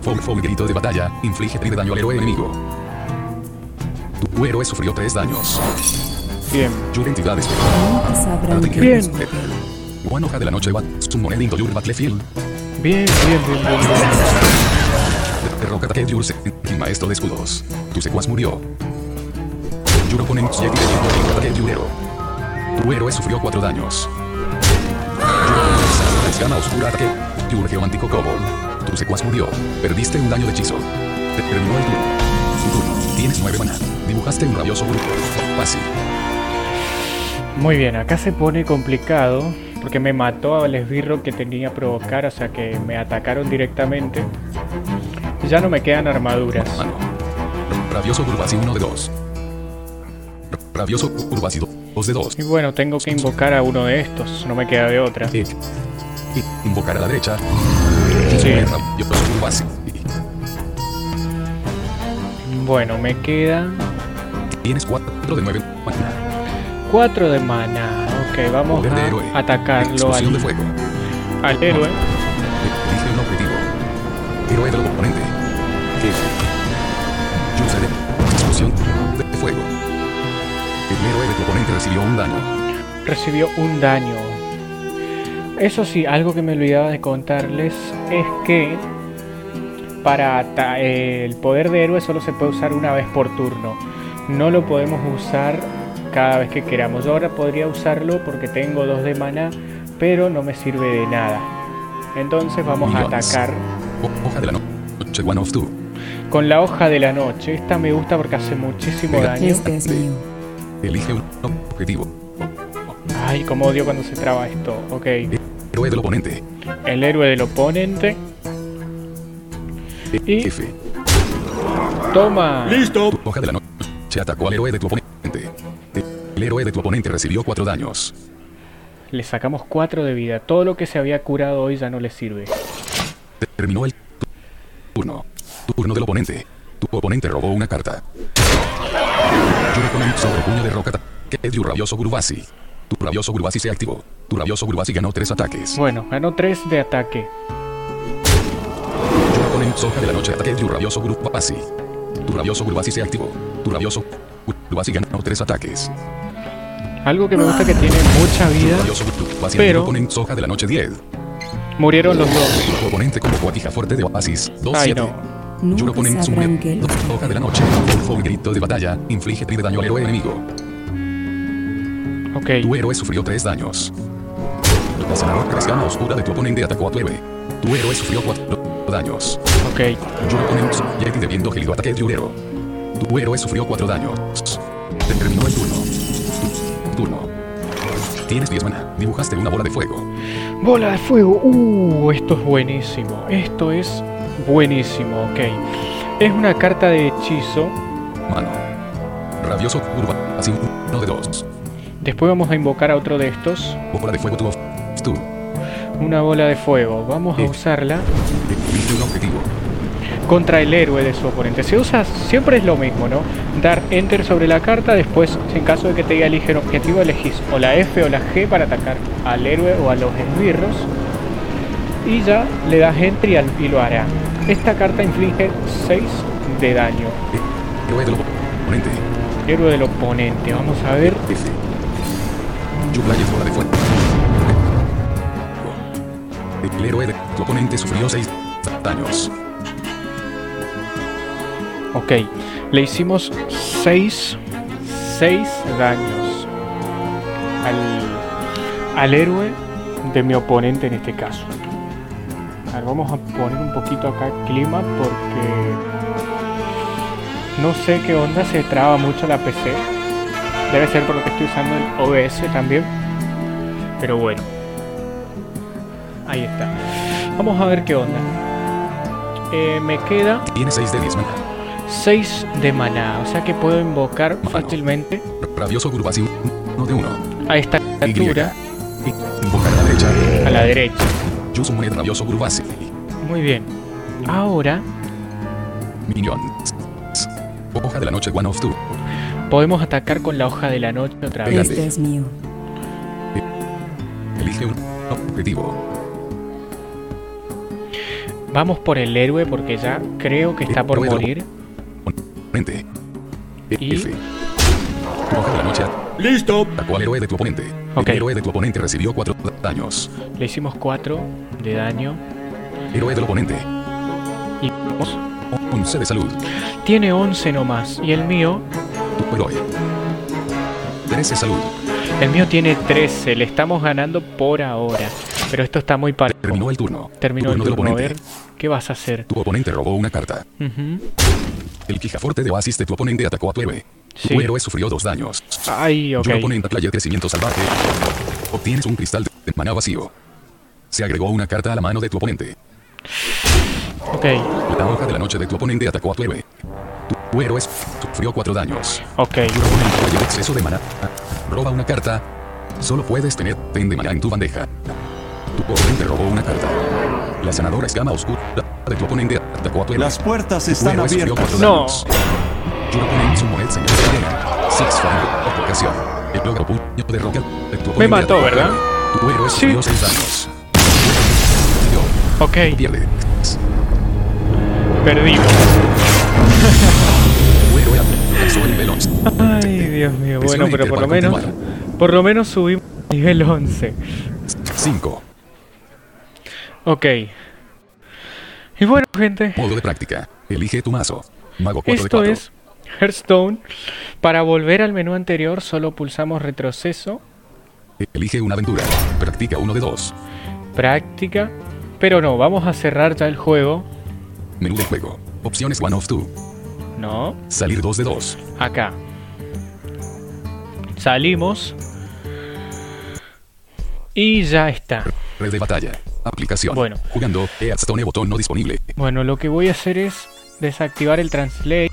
Fog Fog grito de batalla. Inflige 3 de daño al héroe enemigo. Tu héroe sufrió 3 daños. Bien. Your entidad es Bien. One hoja de la noche va. Summoned into your battlefield. Bien, bien, bien, bien. bien. Derroca a Your y maestro de escudos. Tu secuaz murió. Your opponent Yeti de Your héroe. Tu héroe sufrió 4 daños. Escama oscura ataque. Your geomántico kobold. Tu secuaz murió. Perdiste un daño de hechizo. Te terminó el turno. Tu turno. Tienes 9 maná. Dibujaste un rabioso grupo. Fácil. Muy bien, acá se pone complicado porque me mató al esbirro que tenía provocar, o sea que me atacaron directamente. Ya no me quedan armaduras. Mano. Rabioso Urbasi 1 de 2. Rabioso Urbasi 2 de 2. Y bueno, tengo que invocar a uno de estos, no me queda de otra. I- Invocar a la derecha. Sí. Rabioso Urbasi. Bueno, me quedan Tienes 4 de 9 maná. 4 de mana. Ok, vamos de héroe. a atacarlo Explosión de al, fuego. al héroe. Elige un objetivo. Héroe del oponente. Que. User de. Explosión de fuego. El héroe de tu oponente recibió un daño. recibió un daño. Eso sí, algo que me olvidaba de contarles es que para eh, el poder de héroe solo se puede usar una vez por turno. No lo podemos usar cada vez que queramos. Yo ahora podría usarlo porque tengo dos de mana, pero no me sirve de nada. Entonces vamos a atacar Ho- Hoja de la noche. One of two. con la hoja de la noche. Esta me gusta porque hace muchísimo daño. Este es mío. Elige un objetivo. Ay, como odio cuando se traba esto. Ok. Héroe del oponente. El héroe del oponente. Y- F. Toma. Listo. Tu hoja de la noche atacó al héroe de tu oponente. El héroe de tu oponente recibió 4 daños. Le sacamos 4 de vida. Todo lo que se había curado hoy ya no le sirve. Terminó el turno. Turno del oponente. Tu oponente robó una carta. Your opponent sobre puño de roca. Que es tu rabioso Gurubasi. Tu rabioso Gurubasi se activó. Tu rabioso Gurubasi ganó 3 ataques. Bueno, ganó 3 de ataque. Soja de la noche ataque tu rabioso Gurubasi. Tu rabioso Gurubasi se activó. Tu rabioso Gurubasi ganó 3 ataques. Algo que me gusta que tiene mucha vida. pero- soja de la noche 10. Murieron los dos. Tu oponente como cuatija fuerte de Oasis 2 Ay 7. no. Nunca que los hoja de la noche. Fue un grito de batalla. Inflige 3 de daño al héroe enemigo. Ok. Tu héroe sufrió 3 daños. La zanahoria escama oscura de tu oponente atacó a tu héroe. Tu héroe sufrió 4 daños. Ok. Your opponent Yeti de viento gélido ataque tu héroe. Tu héroe sufrió 4 daños. Te terminó el turno. Turno. Tienes 10 mana. Dibujaste una bola de fuego. Bola de fuego. Uh, esto es buenísimo. Esto es buenísimo. Ok. Es una carta de hechizo. Mano. Rabioso curva. Así uno de dos. Después vamos a invocar a otro de estos. Bola de fuego tu of. Tú. Una bola de fuego. Vamos a usarla objetivo. contra el héroe de su oponente. Se usa, siempre es lo mismo, ¿no? Dar enter sobre la carta, después, en caso de que te diga elige un objetivo, elegís o la F o la G para atacar al héroe o a los esbirros. Y ya le das enter y, al- y lo hará. Esta carta inflige 6 de daño. Héroe del oponente. Héroe del oponente, vamos a ver. F. Yuplay es bola de fuego. El héroe de tu oponente sufrió 6 daños. Ok, le hicimos 6 6 daños al, al héroe de mi oponente en este caso. A vamos a poner un poquito acá clima porque no sé qué onda, se traba mucho la PC. Debe ser por lo que estoy usando el OBS también. Pero bueno. Ahí está. Vamos a ver qué onda. Eh, me queda Tiene 6 de 10 maná. 6 de maná, o sea que puedo invocar Mano. fácilmente Rabioso Gurvasi 1 de 1. a esta criatura Invocar a la derecha. a la derecha. Yusumonet Rabioso Gurvasi. Muy bien. Ahora Minion. Hoja de la noche One of Two. podemos atacar con la hoja de la noche otra vez. Este es mío. Elige un objetivo. Vamos por el héroe porque ya creo que está por morir. Oponente. Y- F. Hoja de la noche. ¡Listo! Atacó al héroe de tu oponente. Ok. El héroe de tu oponente recibió 4 daños. Le hicimos 4 de daño. Héroe del oponente. Y vamos. 11 de salud. Tiene 11 nomás. Y el mío, Tu héroe. 13 salud. el mío tiene 13. Le estamos ganando por ahora. Pero esto está muy parejo. Terminó el turno. Terminó el turno. A oponente. ver, ¿qué vas a hacer? Tu oponente robó una carta. El Quijaforte de Oasis de tu oponente atacó a tu héroe. Tu héroe sufrió dos daños. Ay, ok. Tu oponente playa crecimiento salvaje. Obtienes un cristal de maná vacío. Se agregó una carta a la mano de tu oponente. Ok, La hoja de la noche de tu oponente atacó a tu héroe. Tu, tu héroe sufrió cuatro daños. ok. Tu oponente playa exceso de maná. Roba una carta. Solo puedes tener 10 de maná en tu bandeja. Tu oponente robó una carta. La sanadora escama oscura de tu oponente atacó a tu héroe. Las puertas están abiertas. No. daños. Tu oponente su moned señor de arena. Six Fire. Ocasión. El logro puño de roca de tu oponente mató, ¿verdad? Tu héroe Sí. daños. Ok, Pierde. perdimos. Tu héroe alcanzó el nivel 11. Ay, Dios mío. Bueno, pero por lo menos, por lo menos subimos a nivel 11. 5. Ok. Y bueno, gente, Modo de práctica. Elige tu mazo. Mago 4 de esto 4. es Hearthstone. Para volver al menú anterior, solo pulsamos retroceso, Elige una aventura. Practica uno de dos. práctica. Pero no, vamos a cerrar ya el juego. Menú de juego. Opciones 1 of 2. No, Salir 2 de 2. acá. Salimos. Y ya está. Red de batalla. Aplicación. Bueno. Jugando. Hearthstone botón no disponible. Bueno, lo que voy a hacer es desactivar el translate.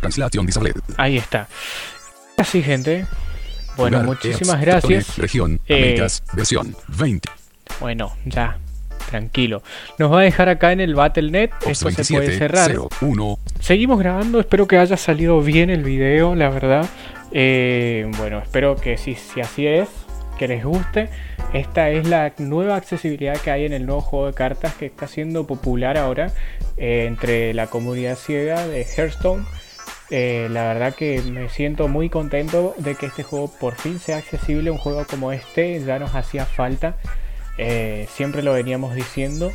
Translation disabled. Ahí está. Así, gente. Bueno, Jugar muchísimas gracias. Región. Eh, Américas. Versión 20. Bueno, ya. Tranquilo. Nos va a dejar acá en el Battle.net. Esto se puede 27. cerrar. 0. 1. Seguimos grabando. Espero que haya salido bien el video, la verdad. Eh, bueno, espero que si, si así es, que les guste. Esta es la nueva accesibilidad que hay en el nuevo juego de cartas que está siendo popular ahora eh, entre la comunidad ciega de Hearthstone. Eh, la verdad que me siento muy contento de que este juego por fin sea accesible. Un juego como este ya nos hacía falta. Eh, siempre lo veníamos diciendo.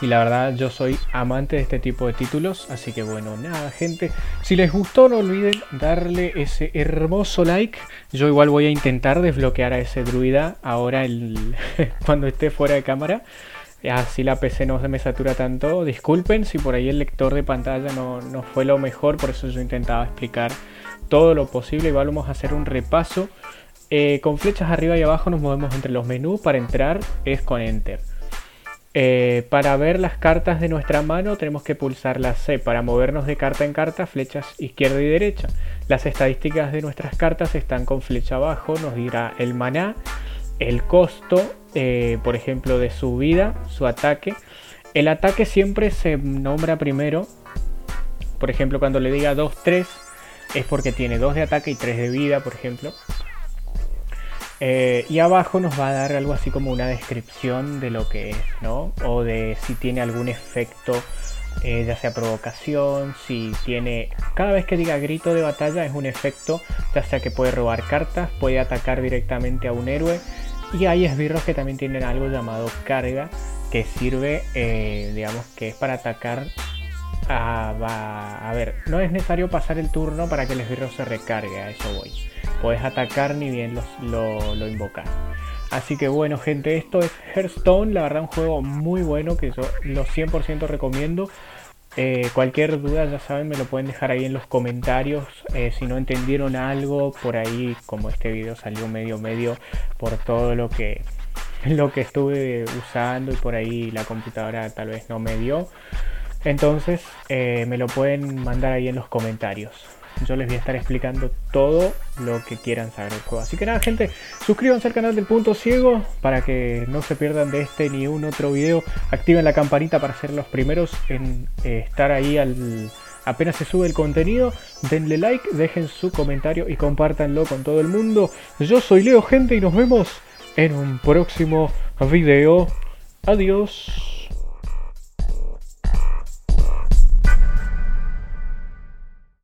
Y la verdad yo soy amante de este tipo de títulos. Así que bueno, nada gente. Si les gustó no olviden darle ese hermoso like. Yo igual voy a intentar desbloquear a ese druida ahora el- (laughs) cuando esté fuera de cámara. Así la PC no se me satura tanto. Disculpen si por ahí el lector de pantalla no, no fue lo mejor. Por eso yo intentaba explicar todo lo posible. Igual vamos a hacer un repaso. Eh, con flechas arriba y abajo nos movemos entre los menús. Para entrar es con Enter. Eh, para ver las cartas de nuestra mano tenemos que pulsar la C. Para movernos de carta en carta, flechas izquierda y derecha. Las estadísticas de nuestras cartas están con flecha abajo. Nos dirá el maná, el costo, eh, por ejemplo, de su vida, su ataque. El ataque siempre se nombra primero. Por ejemplo, cuando le diga 2-3 es porque tiene 2 de ataque y 3 de vida, por ejemplo. Eh, y abajo nos va a dar algo así como una descripción de lo que es, ¿no? O de si tiene algún efecto, eh, ya sea provocación, si tiene... Cada vez que diga grito de batalla es un efecto, ya sea que puede robar cartas, puede atacar directamente a un héroe. Y hay esbirros que también tienen algo llamado carga, que sirve, eh, digamos, que es para atacar a, va- a ver, no es necesario pasar el turno para que el esbirro se recargue, a eso voy. Puedes atacar ni bien lo, lo invocas. Así que bueno gente, esto es Hearthstone, la verdad un juego muy bueno que yo lo 100% recomiendo. Eh, cualquier duda, ya saben, me lo pueden dejar ahí en los comentarios. Eh, si no entendieron algo, por ahí, como este video salió medio medio por todo lo que, lo que estuve usando y por ahí la computadora tal vez no me dio. Entonces, eh, me lo pueden mandar ahí en los comentarios yo les voy a estar explicando todo lo que quieran saber del juego. Así que nada, gente, suscríbanse al canal del Punto Ciego para que no se pierdan de este ni un otro video. Activen la campanita para ser los primeros en eh, estar ahí al apenas se sube el contenido. Denle like, dejen su comentario y compártanlo con todo el mundo. Yo soy Leo, gente, y nos vemos en un próximo video. Adiós.